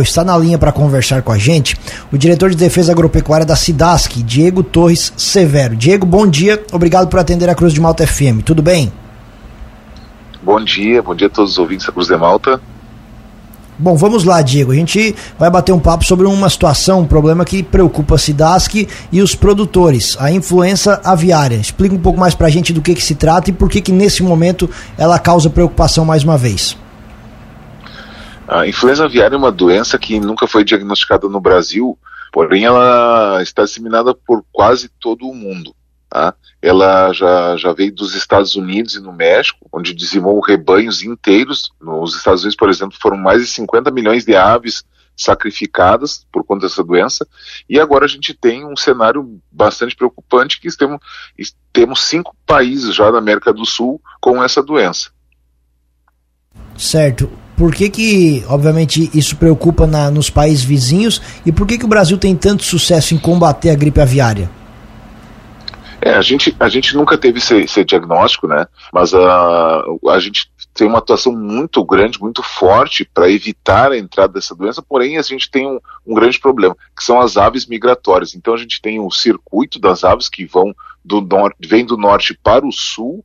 Está na linha para conversar com a gente o diretor de defesa agropecuária da Cidasc, Diego Torres Severo. Diego, bom dia, obrigado por atender a Cruz de Malta FM. Tudo bem? Bom dia, bom dia a todos os ouvintes da Cruz de Malta. Bom, vamos lá, Diego. A gente vai bater um papo sobre uma situação, um problema que preocupa a Cidasc e os produtores, a influenza aviária. Explica um pouco mais para a gente do que, que se trata e por que, que nesse momento ela causa preocupação mais uma vez. A influenza aviária é uma doença que nunca foi diagnosticada no Brasil, porém ela está disseminada por quase todo o mundo. Tá? Ela já, já veio dos Estados Unidos e no México, onde dizimou rebanhos inteiros. Nos Estados Unidos, por exemplo, foram mais de 50 milhões de aves sacrificadas por conta dessa doença. E agora a gente tem um cenário bastante preocupante que temos, temos cinco países já da América do Sul com essa doença. Certo. Por que, que obviamente, isso preocupa na, nos países vizinhos e por que, que o Brasil tem tanto sucesso em combater a gripe aviária? É, a gente, a gente nunca teve esse, esse diagnóstico, né? Mas a, a gente tem uma atuação muito grande, muito forte para evitar a entrada dessa doença, porém a gente tem um, um, grande problema, que são as aves migratórias. Então a gente tem o circuito das aves que vão do norte, vem do norte para o sul,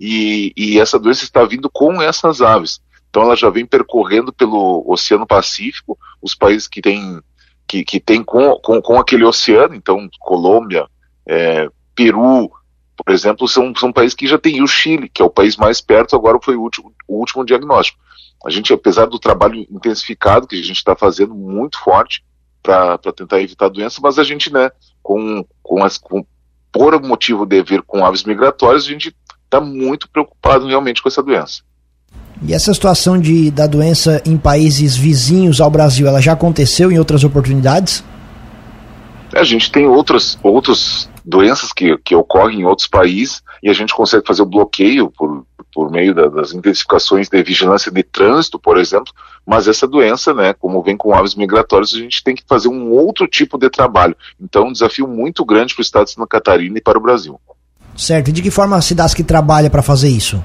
e, e essa doença está vindo com essas aves. Então ela já vem percorrendo pelo Oceano Pacífico, os países que têm que, que tem com, com, com aquele oceano, então Colômbia, é, Peru, por exemplo, são, são países que já têm. E o Chile, que é o país mais perto, agora foi o último, o último diagnóstico. A gente, apesar do trabalho intensificado que a gente está fazendo, muito forte, para tentar evitar a doença, mas a gente, né, com, com, as, com por motivo de vir com aves migratórias, a gente está muito preocupado realmente com essa doença. E essa situação de, da doença em países vizinhos ao Brasil, ela já aconteceu em outras oportunidades? A gente tem outras, outras doenças que, que ocorrem em outros países e a gente consegue fazer o bloqueio por, por meio da, das intensificações de vigilância de trânsito, por exemplo, mas essa doença, né, como vem com aves migratórias, a gente tem que fazer um outro tipo de trabalho. Então, um desafio muito grande para o estado de Santa Catarina e para o Brasil. Certo. E de que forma a Cidasc trabalha para fazer isso?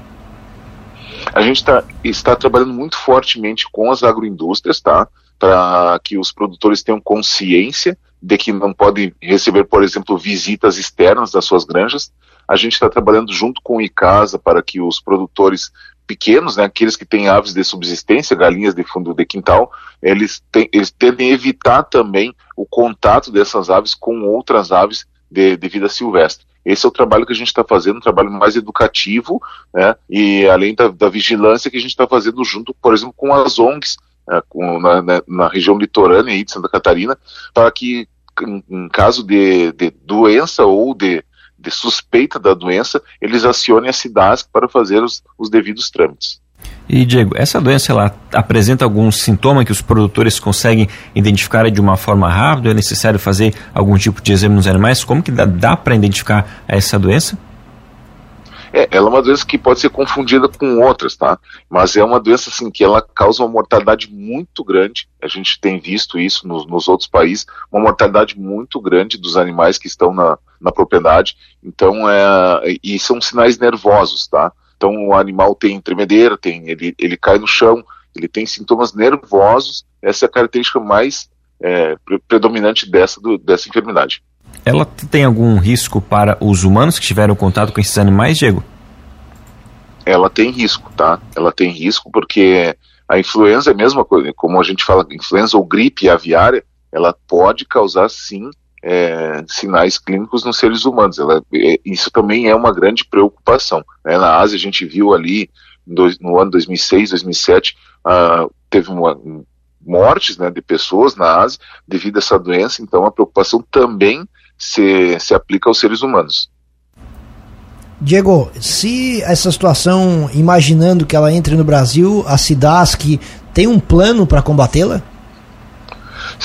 A gente tá, está trabalhando muito fortemente com as agroindústrias, tá? Para que os produtores tenham consciência de que não podem receber, por exemplo, visitas externas das suas granjas. A gente está trabalhando junto com o ICASA para que os produtores pequenos, né, aqueles que têm aves de subsistência, galinhas de fundo de quintal, eles, tem, eles tendem a evitar também o contato dessas aves com outras aves de, de vida silvestre. Esse é o trabalho que a gente está fazendo, um trabalho mais educativo, né, e além da, da vigilância que a gente está fazendo junto, por exemplo, com as ONGs, né, com, na, na, na, região litorânea aí de Santa Catarina, para que, em, em caso de, de, doença ou de, de, suspeita da doença, eles acionem a CIDASC para fazer os, os devidos trâmites. E Diego, essa doença ela apresenta algum sintoma que os produtores conseguem identificar de uma forma rápida? É necessário fazer algum tipo de exame nos animais? Como que dá, dá para identificar essa doença? É, ela é uma doença que pode ser confundida com outras, tá? Mas é uma doença assim que ela causa uma mortalidade muito grande. A gente tem visto isso nos, nos outros países, uma mortalidade muito grande dos animais que estão na, na propriedade. Então, é, e são sinais nervosos, tá? Então o animal tem tremedeira, tem, ele, ele cai no chão, ele tem sintomas nervosos, essa é a característica mais é, predominante dessa, do, dessa enfermidade. Ela tem algum risco para os humanos que tiveram contato com esses animais, Diego? Ela tem risco, tá? Ela tem risco porque a influenza é a mesma coisa, como a gente fala, influenza ou gripe aviária, ela pode causar sim é, sinais clínicos nos seres humanos. Ela, é, isso também é uma grande preocupação. Né? Na Ásia, a gente viu ali no, no ano 2006, 2007, uh, teve uma, mortes né, de pessoas na Ásia devido a essa doença, então a preocupação também se, se aplica aos seres humanos. Diego, se essa situação, imaginando que ela entre no Brasil, a SIDASC tem um plano para combatê-la?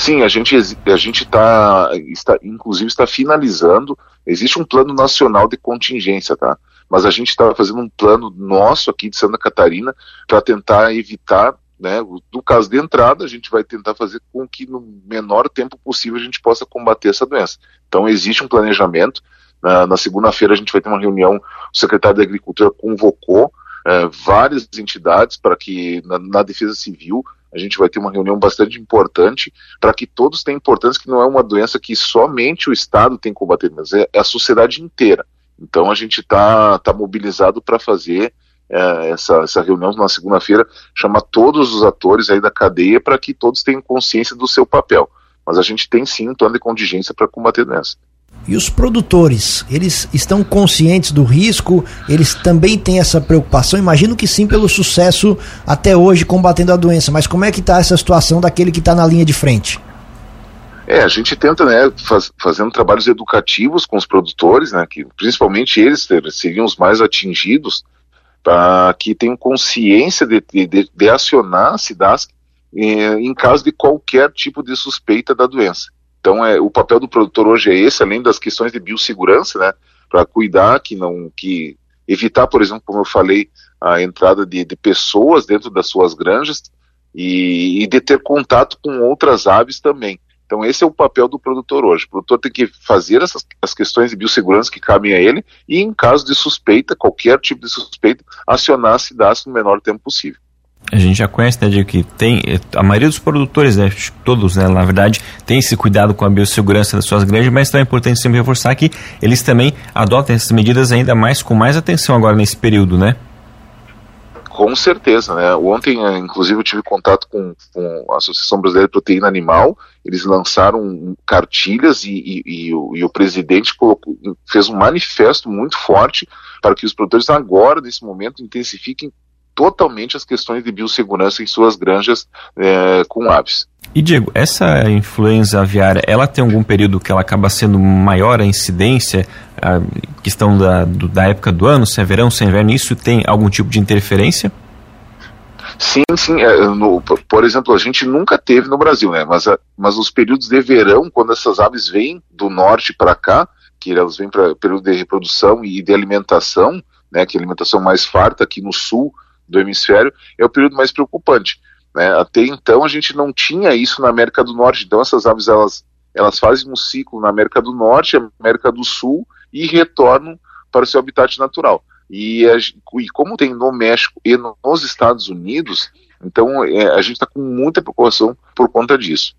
Sim, a gente a gente tá, está inclusive está finalizando. Existe um plano nacional de contingência, tá? Mas a gente está fazendo um plano nosso aqui de Santa Catarina para tentar evitar, né? No caso de entrada, a gente vai tentar fazer com que no menor tempo possível a gente possa combater essa doença. Então existe um planejamento. Na, na segunda-feira a gente vai ter uma reunião. O secretário da Agricultura convocou é, várias entidades para que na, na, Defesa Civil a gente vai ter uma reunião bastante importante para que todos tenham importância que não é uma doença que somente o Estado tem que combater, mas é, é a sociedade inteira. Então a gente está tá mobilizado para fazer é, essa, essa reunião na segunda-feira, chamar todos os atores aí da cadeia para que todos tenham consciência do seu papel. Mas a gente tem sim um plano de contingência para combater a doença. E os produtores, eles estão conscientes do risco? Eles também têm essa preocupação? Imagino que sim, pelo sucesso até hoje combatendo a doença. Mas como é que está essa situação daquele que está na linha de frente? É, a gente tenta, né, faz, fazendo trabalhos educativos com os produtores, né, que principalmente eles seriam os mais atingidos, para que tenham consciência de, de, de acionar a SIDASC eh, em caso de qualquer tipo de suspeita da doença. Então, é, o papel do produtor hoje é esse, além das questões de biossegurança, né, para cuidar que não, que evitar, por exemplo, como eu falei, a entrada de, de pessoas dentro das suas granjas e, e, de ter contato com outras aves também. Então, esse é o papel do produtor hoje. O produtor tem que fazer essas, as questões de biossegurança que cabem a ele e, em caso de suspeita, qualquer tipo de suspeita, acionar a SIDAS no menor tempo possível a gente já conhece, né, de que tem a maioria dos produtores, né, todos, né, na verdade, tem esse cuidado com a biossegurança das suas granjas, mas também é importante sempre reforçar que eles também adotam essas medidas ainda mais com mais atenção agora nesse período, né? Com certeza, né? Ontem, eh, inclusive, eu tive contato com, com a Associação Brasileira de Proteína Animal. Eles lançaram cartilhas e, e, e, o, e o, presidente colocou, fez um manifesto muito forte para que os produtores agora, nesse momento, intensifiquem totalmente as questões de biossegurança em suas granjas é, com aves. E Diego, essa influenza aviária, ela tem algum período que ela acaba sendo maior a incidência, a questão da, do, da época do ano, se é verão, se é inverno, isso tem algum tipo de interferência? Sim, sim. É, no, por exemplo, a gente nunca teve no Brasil, né? Mas, a, mas os períodos de verão, quando essas aves vêm do norte para cá, que elas vêm para período de reprodução e de alimentação, né? Que é alimentação mais farta aqui no sul do hemisfério, é o período mais preocupante. Né? Até então a gente não tinha isso na América do Norte, então essas aves elas, elas fazem um ciclo na América do Norte, América do Sul e retornam para o seu habitat natural. E, a, e como tem no México e nos Estados Unidos, então é, a gente está com muita preocupação por conta disso.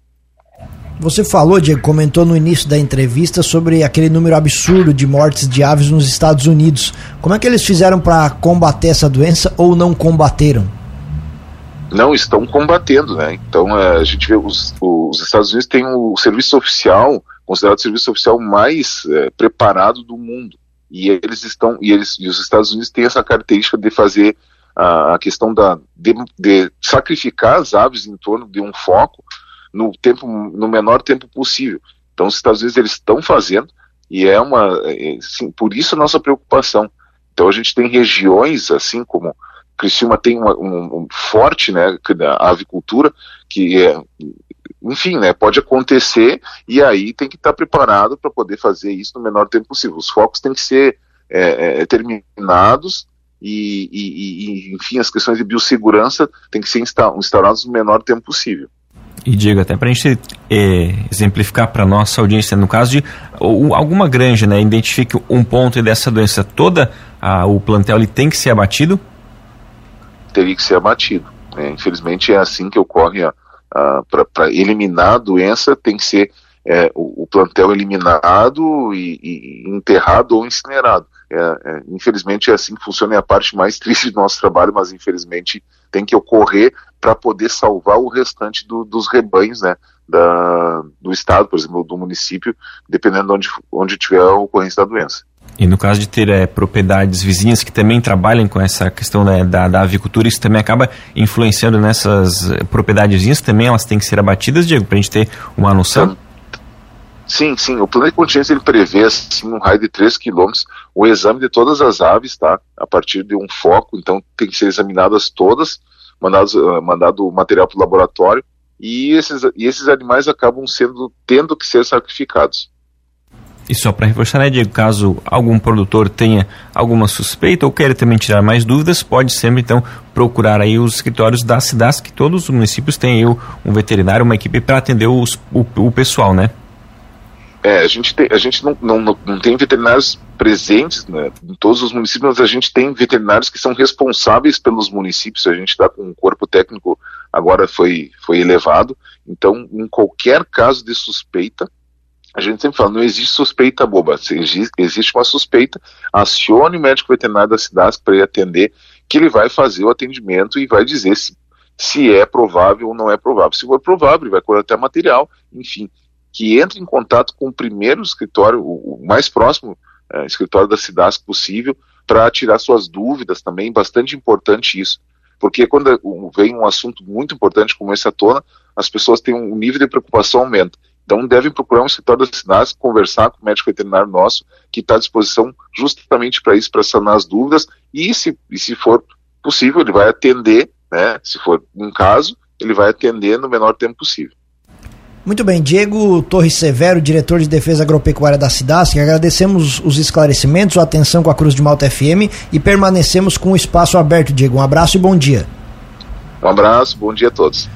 Você falou, Diego, comentou no início da entrevista sobre aquele número absurdo de mortes de aves nos Estados Unidos. Como é que eles fizeram para combater essa doença ou não combateram? Não, estão combatendo, né? Então é, a gente vê os, os Estados Unidos têm o serviço oficial, considerado o serviço oficial mais é, preparado do mundo. E eles estão, e, eles, e os Estados Unidos têm essa característica de fazer a, a questão da, de, de sacrificar as aves em torno de um foco no tempo no menor tempo possível. Então os Estados Unidos eles estão fazendo e é uma é, sim, por isso a nossa preocupação. Então a gente tem regiões assim como Criciúma tem uma, um, um, forte, né, avicultura que é enfim, né, pode acontecer e aí tem que estar preparado para poder fazer isso no menor tempo possível. Os focos têm que ser é, é, terminados e, e, e, enfim, as questões de biossegurança têm que ser instauradas no menor tempo possível. E Diego, até para a gente é, exemplificar para nossa audiência, no caso de ou, alguma granja, né, identifique um ponto dessa doença, toda a, o plantel ele tem que ser abatido? Teria que ser abatido. É, infelizmente é assim que ocorre para eliminar a doença tem que ser é, o, o, plantel eliminado e, e, enterrado ou incinerado. É, é, infelizmente é assim que funciona, é a parte mais triste do nosso trabalho, mas infelizmente tem que ocorrer para poder salvar o restante do, dos rebanhos, né, da, do estado, por exemplo, do município, dependendo de onde, onde tiver a ocorrência da doença. E no caso de ter é, propriedades vizinhas que também trabalham com essa questão né, da, da, avicultura, isso também acaba influenciando nessas eh, propriedades vizinhas, também elas têm que ser abatidas, Diego, para a gente ter uma noção? Sim, sim. O plano de contingência ele prevê assim, um raio de 3 quilômetros o exame de todas as aves, tá? A partir de um foco, então tem que ser examinadas todas, mandados, uh, mandado o material para o laboratório e esses, e esses animais acabam sendo tendo que ser sacrificados. E só para reforçar, né, Diego, caso algum produtor tenha alguma suspeita ou queira também tirar mais dúvidas, pode sempre então procurar aí os escritórios da CIDAS, que todos os municípios têm aí um veterinário, uma equipe para atender os, o, o pessoal, né? É, a gente, tem, a gente não, não, não tem veterinários presentes né, em todos os municípios, mas a gente tem veterinários que são responsáveis pelos municípios. A gente está com um corpo técnico agora foi, foi elevado. Então, em qualquer caso de suspeita, a gente sempre fala, não existe suspeita boba, existe uma suspeita, acione o médico veterinário da cidade para ele atender, que ele vai fazer o atendimento e vai dizer se, se é provável ou não é provável. Se for provável, ele vai coletar material, enfim, que entre em contato com o primeiro escritório, o, mais próximo é, escritório da cidade possível, para tirar suas dúvidas também, bastante importante isso. Porque quando vem um assunto muito importante como esse à tona, as pessoas têm um nível de preocupação aumenta. Então devem procurar um escritório da cidade, conversar com o médico veterinário nosso, que está à disposição justamente para isso, para sanar as dúvidas, e se, e se for possível, ele vai atender, né, se for um caso, ele vai atender no menor tempo possível. Muito bem, Diego Torres Severo, diretor de defesa agropecuária da Cidasc, agradecemos os esclarecimentos, a atenção com a Cruz de Malta FM e permanecemos com o espaço aberto, Diego. Um abraço e bom dia. Um abraço, bom dia a todos.